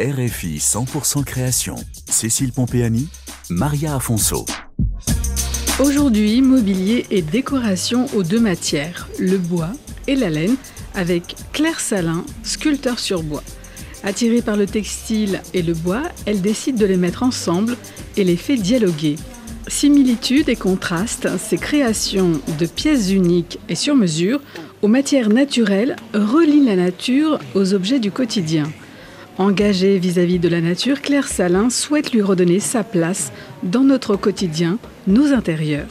RFI 100% création. Cécile Pompéani, Maria Afonso. Aujourd'hui, mobilier et décoration aux deux matières, le bois et la laine, avec Claire Salin, sculpteur sur bois. Attirée par le textile et le bois, elle décide de les mettre ensemble et les fait dialoguer. Similitudes et contrastes, ces créations de pièces uniques et sur mesure aux matières naturelles relient la nature aux objets du quotidien. Engagée vis-à-vis de la nature, Claire Salin souhaite lui redonner sa place dans notre quotidien, nos intérieurs.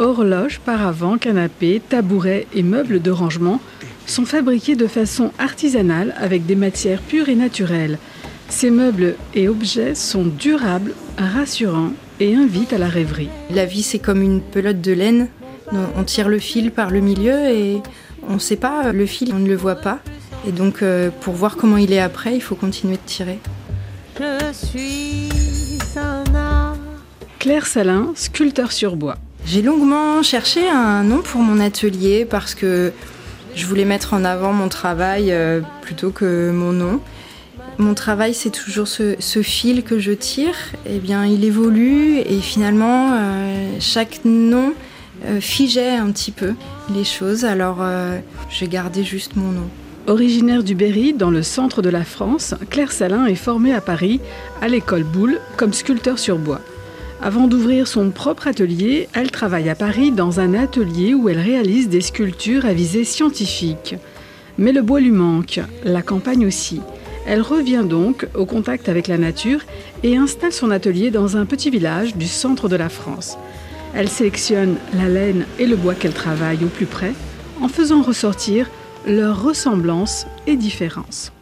Horloges, paravents, canapés, tabourets et meubles de rangement sont fabriqués de façon artisanale avec des matières pures et naturelles. Ces meubles et objets sont durables, rassurants et invitent à la rêverie. La vie, c'est comme une pelote de laine. On tire le fil par le milieu et on ne sait pas, le fil, on ne le voit pas. Et donc, euh, pour voir comment il est après, il faut continuer de tirer. Je suis Claire Salin, sculpteur sur bois. J'ai longuement cherché un nom pour mon atelier parce que je voulais mettre en avant mon travail euh, plutôt que mon nom. Mon travail, c'est toujours ce, fil que je tire. Eh bien, il évolue et finalement, euh, chaque nom figeait un petit peu les choses. Alors, j'ai gardé juste mon nom. Originaire du Berry, dans le centre de la France, Claire Salin est formée à Paris, à l'école Boulle, comme sculpteur sur bois. Avant d'ouvrir son propre atelier, elle travaille à Paris dans un atelier où elle réalise des sculptures à visée scientifique. Mais le bois lui manque, la campagne aussi. Elle revient donc au contact avec la nature et installe son atelier dans un petit village du centre de la France. Elle sélectionne la laine et le bois qu'elle travaille au plus près en faisant ressortir leurs ressemblances et différences.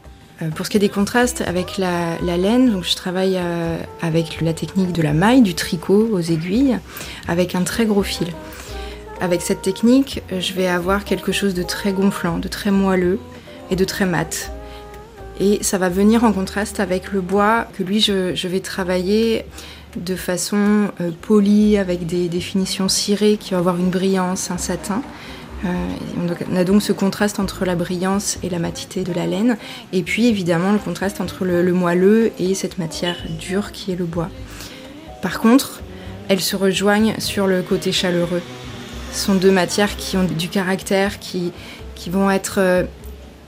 Euh, pour ce qui est des contrastes avec la, laine, donc je travaille euh, avec la technique de la maille, du tricot aux aiguilles, avec un très gros fil. Avec cette technique, je vais avoir quelque chose de très gonflant, de très moelleux et de très mat. Et ça va venir en contraste avec le bois que lui, je, vais travailler de façon euh, polie, avec des définitions cirées qui vont avoir une brillance, un satin. Euh, on a donc ce contraste entre la brillance et la matité de la laine, et puis évidemment le contraste entre le, moelleux et cette matière dure qui est le bois. Par contre, elles se rejoignent sur le côté chaleureux. Ce sont deux matières qui ont du caractère, qui, vont être euh,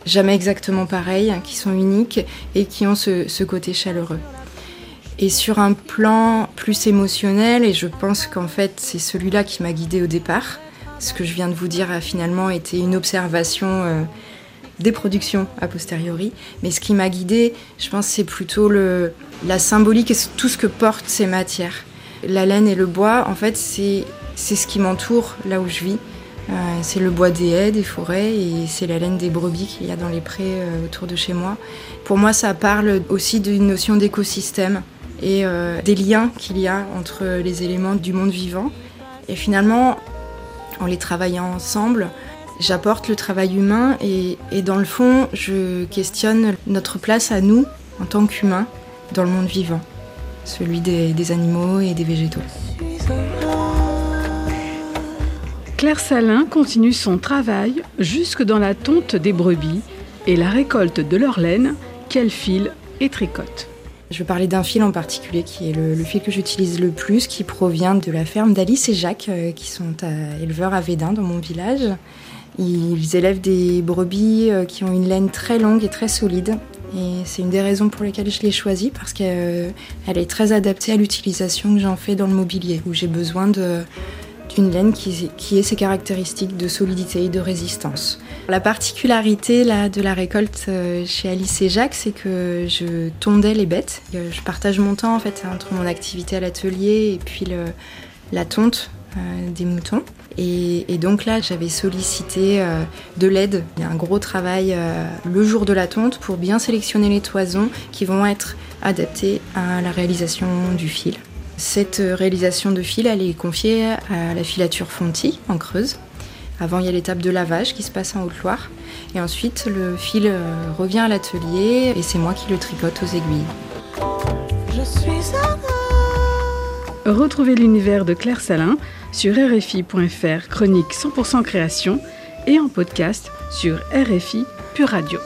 jamais exactement pareilles, qui sont uniques et qui ont ce, ce côté chaleureux. Et sur un plan plus émotionnel, et je pense qu'en fait c'est celui-là qui m'a guidée au départ, ce que je viens de vous dire a finalement été une observation euh, des productions a posteriori. Mais ce qui m'a guidée, je pense, c'est plutôt la symbolique et tout ce que portent ces matières. La laine et le bois, en fait, c'est ce qui m'entoure là où je vis. Euh, c'est le bois des haies, des forêts, et c'est la laine des brebis qu'il y a dans les prés euh, autour de chez moi. Pour moi, ça parle aussi d'une notion d'écosystème et des liens qu'il y a entre les éléments du monde vivant. Et finalement, en les travaillant ensemble, j'apporte le travail humain et, dans le fond, je questionne notre place à nous, en tant qu'humains, dans le monde vivant, celui des, animaux et des végétaux. Claire Salin continue son travail jusque dans la tonte des brebis et la récolte de leur laine qu'elle file et tricote. Je vais parler d'un fil en particulier qui est le, fil que j'utilise le plus, qui provient de la ferme d'Alice et Jacques, euh, qui sont éleveurs à Védin dans mon village. Ils élèvent des brebis euh, qui ont une laine très longue et très solide. Et c'est une des raisons pour lesquelles je l'ai choisie, parce qu'elle est très adaptée à l'utilisation que j'en fais dans le mobilier, où j'ai besoin de, d'une laine qui, qui ait ses caractéristiques de solidité et de résistance. La particularité là, de la récolte euh, chez Alice et Jacques, c'est que je tondais les bêtes. Euh, je partage mon temps en fait entre mon activité à l'atelier et puis la tonte euh, des moutons. Et, donc là, j'avais sollicité de l'aide. Il y a un gros travail le jour de la tonte pour bien sélectionner les toisons qui vont être adaptées à la réalisation du fil. Cette réalisation de fil, elle est confiée à la filature Fonty en Creuse. Avant, il y a l'étape de lavage qui se passe en Haute-Loire. Et ensuite, le fil euh, revient à l'atelier et c'est moi qui le tricote aux aiguilles. Je suis Retrouvez l'univers de Claire Salin sur RFI.fr, chronique 100% création et en podcast sur RFI Pure Radio.